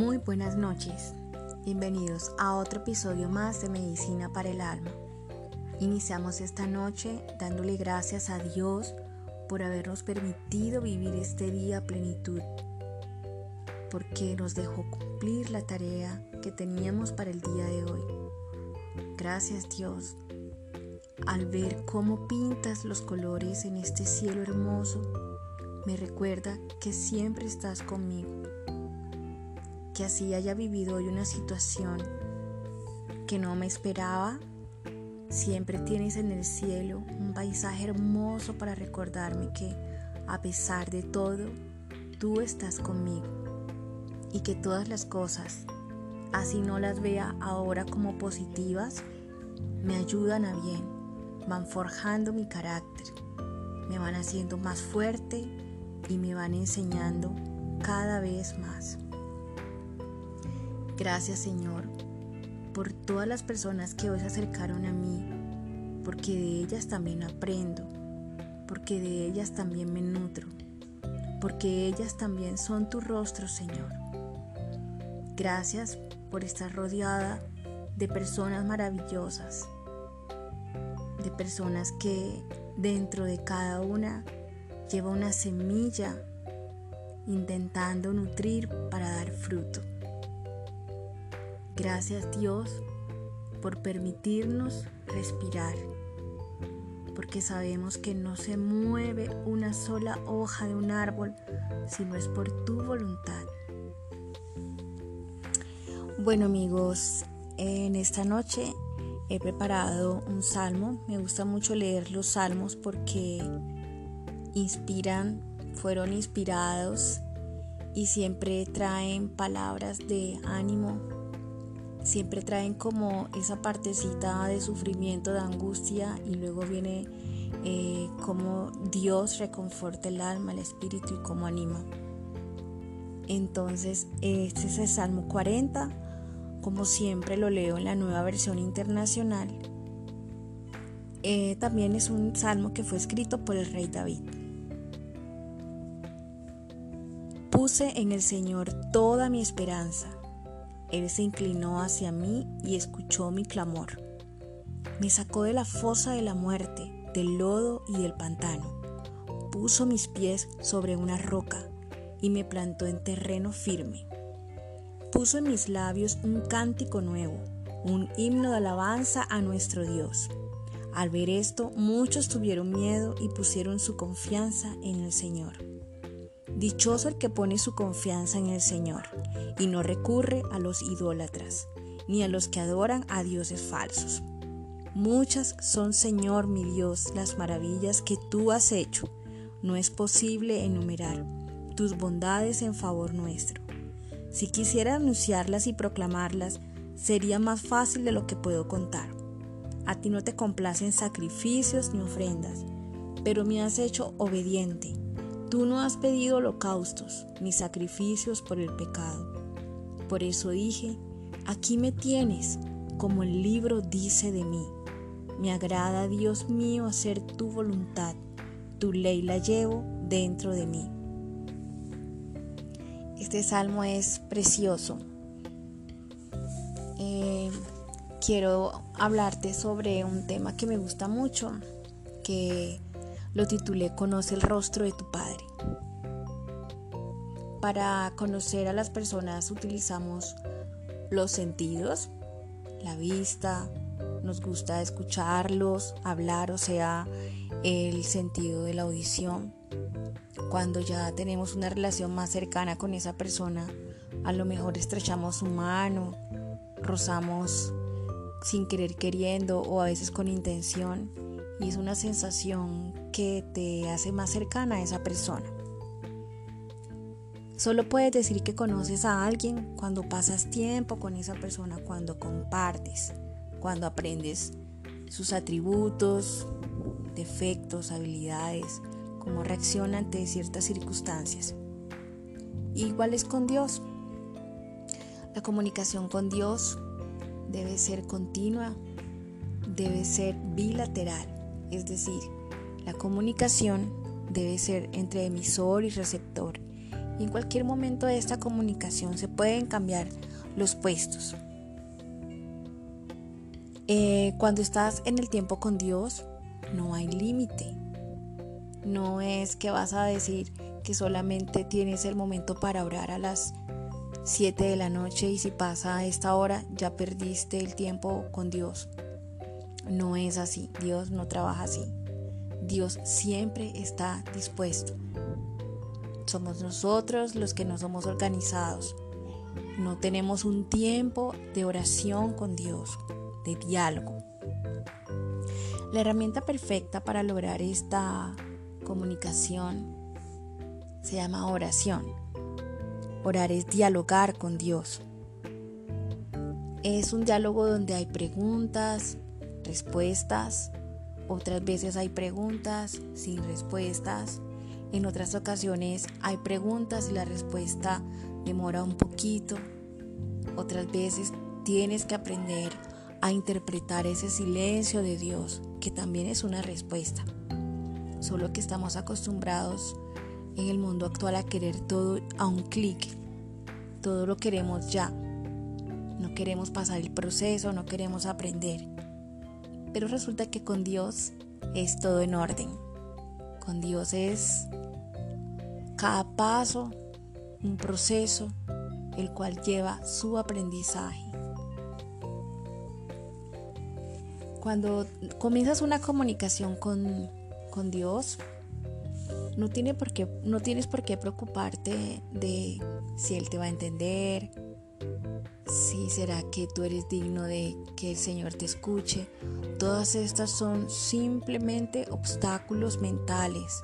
Muy buenas noches. Bienvenidos a otro episodio más de Medicina para el Alma. Iniciamos esta noche dándole gracias a Dios por habernos permitido vivir este día plenitud, porque nos dejó cumplir la tarea que teníamos para el día de hoy. Gracias Dios al ver cómo pintas los colores en este cielo hermoso, me recuerda que siempre estás conmigo. Que así haya vivido hoy una situación que no me esperaba, siempre tienes en el cielo un paisaje hermoso para recordarme que a pesar de todo, tú estás conmigo y que todas las cosas, así no las vea ahora como positivas, me ayudan a bien van forjando mi carácter, me van haciendo más fuerte y me van enseñando cada vez más. Gracias Señor por todas las personas que hoy se acercaron a mí, porque de ellas también aprendo, porque de ellas también me nutro, porque ellas también son tu rostro Señor. Gracias por estar rodeada de personas maravillosas de personas que dentro de cada una lleva una semilla intentando nutrir para dar fruto. Gracias Dios por permitirnos respirar, porque sabemos que no se mueve una sola hoja de un árbol si no es por tu voluntad. Bueno amigos, en esta noche he preparado un salmo. Me gusta mucho leer los salmos porque inspiran, fueron inspirados y siempre traen palabras de ánimo, siempre traen como esa partecita de sufrimiento, de angustia y luego viene eh, como Dios reconforta el alma, el espíritu y cómo anima. Entonces, este es el Salmo 40 como siempre lo leo en la nueva versión internacional, eh, también es un salmo que fue escrito por el rey David. Puse en el Señor toda mi esperanza. Él se inclinó hacia mí y escuchó mi clamor. Me sacó de la fosa de la muerte, del lodo y del pantano. Puso mis pies sobre una roca y me plantó en terreno firme puso en mis labios un cántico nuevo, un himno de alabanza a nuestro Dios. Al ver esto, muchos tuvieron miedo y pusieron su confianza en el Señor. Dichoso el que pone su confianza en el Señor y no recurre a los idólatras, ni a los que adoran a dioses falsos. Muchas son, Señor mi Dios, las maravillas que tú has hecho. No es posible enumerar tus bondades en favor nuestro. Si quisiera anunciarlas y proclamarlas, sería más fácil de lo que puedo contar. A ti no te complacen sacrificios ni ofrendas, pero me has hecho obediente. Tú no has pedido holocaustos ni sacrificios por el pecado. Por eso dije, aquí me tienes, como el libro dice de mí. Me agrada, Dios mío, hacer tu voluntad. Tu ley la llevo dentro de mí. Este salmo es precioso. Eh, quiero hablarte sobre un tema que me gusta mucho, que lo titulé Conoce el rostro de tu Padre. Para conocer a las personas utilizamos los sentidos, la vista, nos gusta escucharlos, hablar, o sea, el sentido de la audición cuando ya tenemos una relación más cercana con esa persona, a lo mejor estrechamos su mano, rozamos sin querer queriendo o a veces con intención y es una sensación que te hace más cercana a esa persona. Solo puedes decir que conoces a alguien cuando pasas tiempo con esa persona, cuando compartes, cuando aprendes sus atributos, defectos, habilidades, cómo reacciona ante ciertas circunstancias. Igual es con Dios. La comunicación con Dios debe ser continua, debe ser bilateral, es decir, la comunicación debe ser entre emisor y receptor Y en cualquier momento de esta comunicación se pueden cambiar los puestos. Eh, cuando estás en el tiempo con Dios, no hay límite. No es que vas a decir que solamente tienes el momento para orar a las 7 de la noche y si pasa esta hora ya perdiste el tiempo con Dios. No es así, Dios no trabaja así. Dios siempre está dispuesto. Somos nosotros los que no somos organizados. No tenemos un tiempo de oración con Dios, de diálogo. La herramienta perfecta para lograr esta comunicación se llama oración. Orar es dialogar con Dios. Es un diálogo donde hay preguntas, respuestas, otras veces hay preguntas sin respuestas, en otras ocasiones hay preguntas y la respuesta demora un poquito, otras veces tienes que aprender a interpretar ese silencio de Dios, que también es una respuesta. Solo que estamos acostumbrados en el mundo actual a querer todo a un clic. Todo lo queremos ya. No queremos pasar el proceso, no queremos aprender. Pero resulta que con Dios es todo en orden. Con Dios es cada paso un proceso el cual lleva su aprendizaje. Cuando comienzas una comunicación con, con Dios, no, tiene por qué, no tienes por qué preocuparte de si Él te va a entender, si será que tú eres digno de que el Señor te escuche. Todas estas son simplemente obstáculos mentales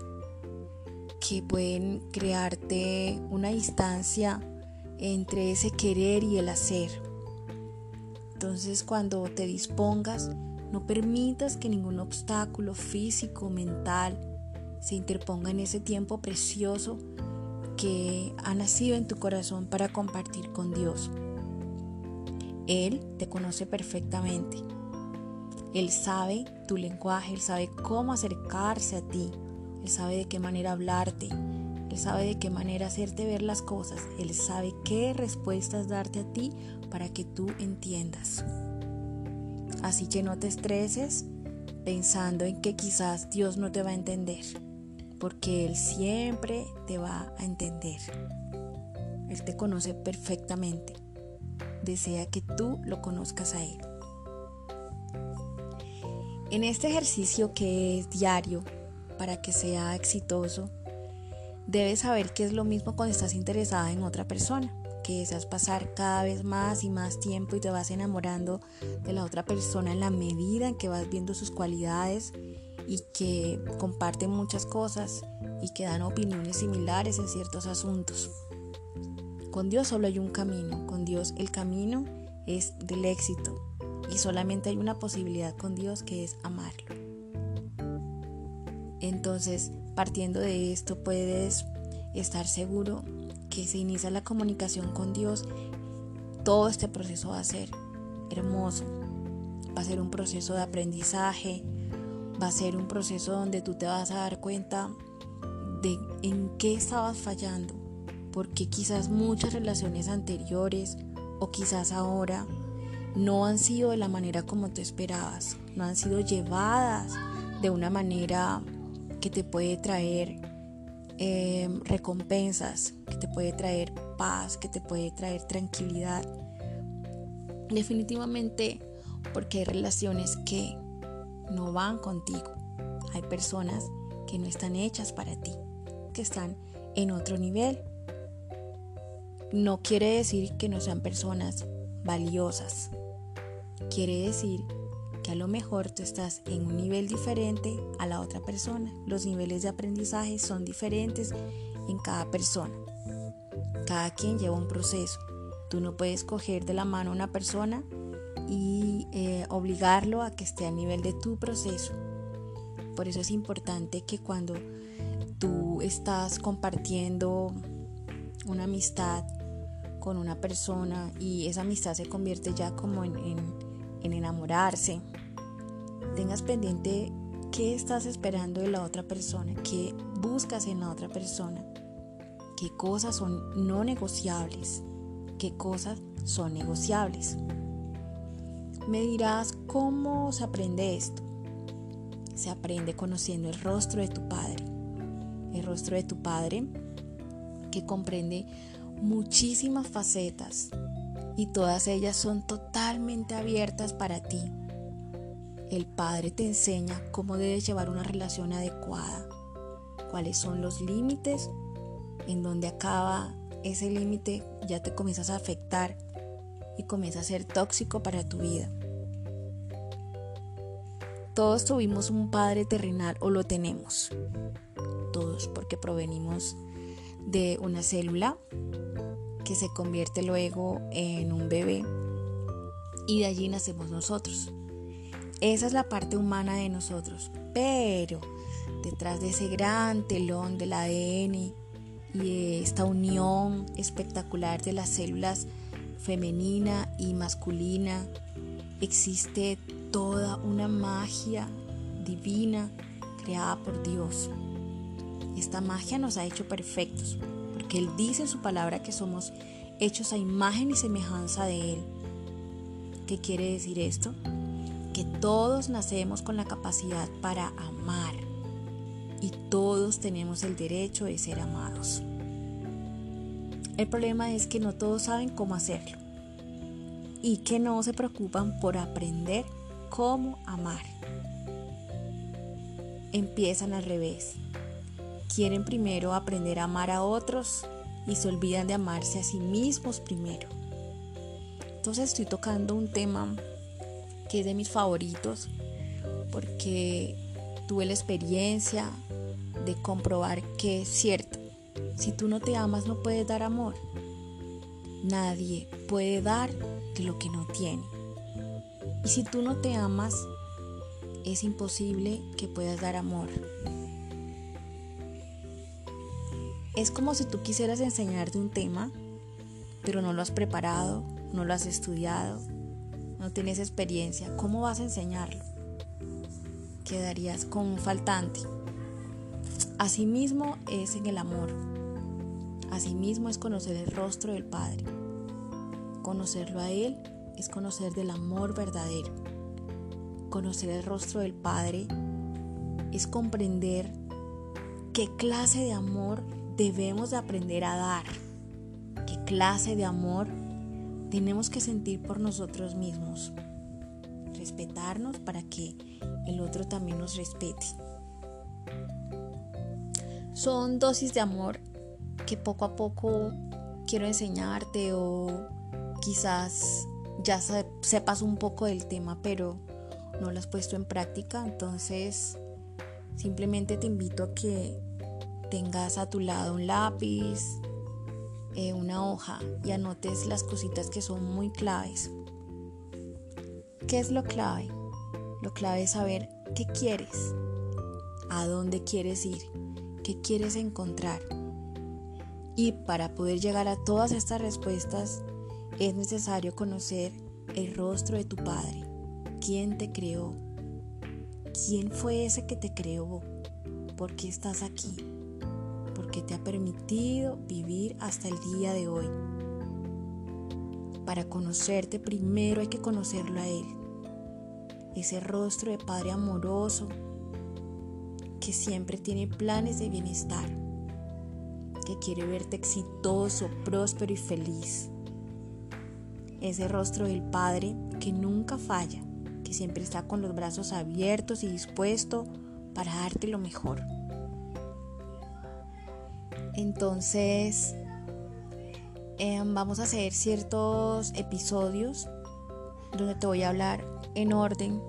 que pueden crearte una distancia entre ese querer y el hacer. Entonces cuando te dispongas, no permitas que ningún obstáculo físico, mental, se interponga en ese tiempo precioso que ha nacido en tu corazón para compartir con Dios. Él te conoce perfectamente. Él sabe tu lenguaje, Él sabe cómo acercarse a ti, Él sabe de qué manera hablarte, Él sabe de qué manera hacerte ver las cosas, Él sabe qué respuestas darte a ti para que tú entiendas. Así que no te estreses pensando en que quizás Dios no te va a entender, porque Él siempre te va a entender. Él te conoce perfectamente desea que tú lo conozcas a Él. En este ejercicio que es diario, para que sea exitoso, debes saber que es lo mismo cuando estás interesada en otra persona, que deseas pasar cada vez más y más tiempo y te vas enamorando de la otra persona en la medida en que vas viendo sus cualidades y que comparten muchas cosas y que dan opiniones similares en ciertos asuntos. Con Dios solo hay un camino, con Dios el camino es del éxito y solamente hay una posibilidad con Dios que es amarlo. Entonces, partiendo de esto, puedes estar seguro que se inicia la comunicación con Dios, todo este proceso va a ser hermoso, va a ser un proceso de aprendizaje, va a ser un proceso donde tú te vas a dar cuenta de en qué estabas fallando, porque quizás muchas relaciones anteriores o quizás ahora no han sido de la manera como tú esperabas, no han sido llevadas de una manera que te puede traer em, recompensas, que te puede traer paz, que te puede traer tranquilidad. Definitivamente porque hay relaciones que no van contigo. Hay personas que no están hechas para ti, que están en otro nivel. No quiere decir que no sean personas valiosas. Quiere decir que a lo mejor tú estás en un nivel diferente a la otra persona. Los niveles de aprendizaje son diferentes en cada persona. Cada quien lleva un proceso. Tú no puedes coger de la mano a una persona y eh, obligarlo a que esté a nivel de tu proceso. Por eso es importante que cuando tú estás compartiendo una amistad con una persona y esa amistad se convierte ya como en, en enamorarse, tengas pendiente qué estás esperando de la otra persona, qué buscas en la otra persona. qué cosas son no negociables, qué cosas son negociables. Me dirás cómo se aprende esto. Se aprende conociendo el rostro de tu Padre. El rostro de tu Padre que comprende muchísimas facetas y todas ellas son totalmente abiertas para ti. El Padre te enseña cómo debes llevar una relación adecuada, cuáles son los límites, en donde acaba ese límite ya te comienzas a afectar y comienza a ser tóxico para tu vida. Todos tuvimos un padre terrenal o lo tenemos. Todos porque provenimos de una célula que se convierte luego en un bebé y de allí nacemos nosotros. Esa es la parte humana de nosotros, pero detrás de ese gran telón del ADN y esta unión espectacular de las células femenina y masculina, existe toda una magia divina creada por Dios. Esta magia nos ha hecho perfectos, porque Él dice en su palabra que somos hechos a imagen y semejanza de Él. ¿Qué quiere decir esto? Que todos nacemos con la capacidad para amar y todos tenemos el derecho de ser amados. El problema es que no todos saben cómo hacerlo y que no se preocupan por aprender cómo amar. Empiezan al revés quieren primero aprender a amar a otros y se olvidan de amarse a sí mismos primero. Entonces estoy tocando un tema que es de mis favoritos porque tuve la experiencia de comprobar que es cierto. Si tú no te amas no puedes dar amor. Nadie puede dar de lo que no tiene. Y si tú no te amas, es imposible que puedas dar amor. Es como si tú quisieras enseñarte un tema, pero no lo has preparado, no lo has estudiado, no tienes experiencia. ¿Cómo vas a enseñarlo? Quedarías con un faltante. Asimismo es en el amor. Asimismo es conocer el rostro del Padre. Conocerlo a Él es conocer del amor verdadero. Conocer el rostro del Padre es comprender qué clase de amor debemos de aprender a dar. ¿Qué clase de amor tenemos que sentir por nosotros mismos? Respetarnos para que el otro también nos respete. Son dosis de amor que poco a poco quiero enseñarte o quizás ya sepas un poco del tema, pero no lo has puesto en práctica. Entonces, simplemente te invito a que tengas a tu lado un lápiz, eh, una hoja y anotes las cositas que son muy claves. ¿Qué es lo clave? Lo clave es saber qué quieres, a dónde quieres ir, qué quieres encontrar. Y para poder llegar a todas estas respuestas es necesario conocer el rostro de tu Padre. ¿Quién te creó? ¿Quién fue ese que te creó? ¿Por qué estás aquí? Porque te ha permitido vivir hasta el día de hoy. Para conocerte primero hay que conocerlo a Él. Ese rostro de Padre amoroso que siempre tiene planes de bienestar, que quiere verte exitoso, próspero y feliz. Ese rostro del Padre que nunca falla, que siempre está con los brazos abiertos y dispuesto para darte lo mejor. Entonces, em, vamos a hacer ciertos episodios donde te voy a hablar en orden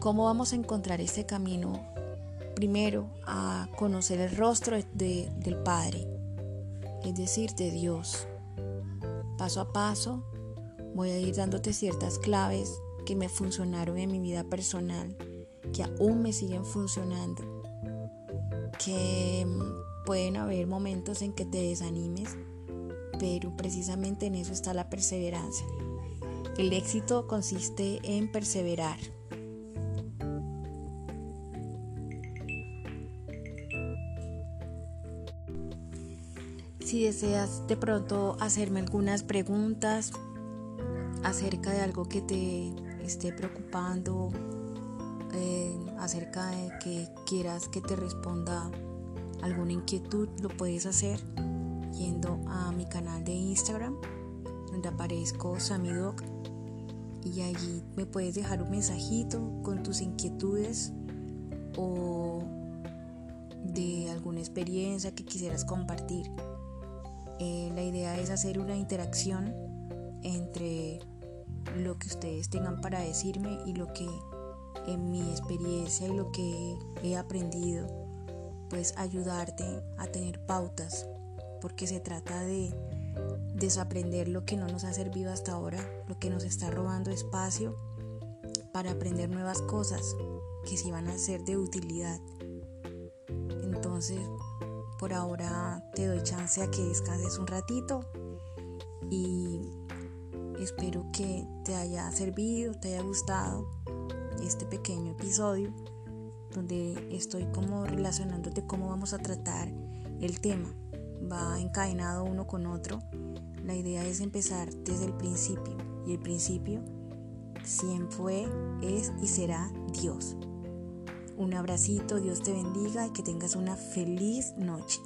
cómo vamos a encontrar este camino. Primero, a conocer el rostro del Padre, es decir, de Dios. Paso a paso, voy a ir dándote ciertas claves que me funcionaron en mi vida personal, que aún me siguen funcionando, que Pueden haber momentos en que te desanimes, pero precisamente en eso está la perseverancia. El éxito consiste en perseverar. Si deseas de pronto hacerme algunas preguntas acerca de algo que te esté preocupando, eh, acerca de que quieras que te responda alguna inquietud, lo puedes hacer yendo a mi canal de Instagram, donde aparezco Samidoc, y allí me puedes dejar un mensajito con tus inquietudes o de alguna experiencia que quisieras compartir. Eh, la idea es hacer una interacción entre lo que ustedes tengan para decirme y lo que en mi experiencia y lo que he aprendido, pues ayudarte a tener pautas, porque se trata de desaprender lo que no nos ha servido hasta ahora, lo que nos está robando espacio para aprender nuevas cosas que sí van a ser de utilidad. Entonces, por ahora te doy chance a que descanses un ratito y espero que te haya servido, te haya gustado este pequeño episodio donde estoy como relacionándote cómo vamos a tratar el tema. Va encadenado uno con otro. La idea es empezar desde el principio y el principio siempre fue, es y será Dios. Un abracito, Dios te bendiga y que tengas una feliz noche.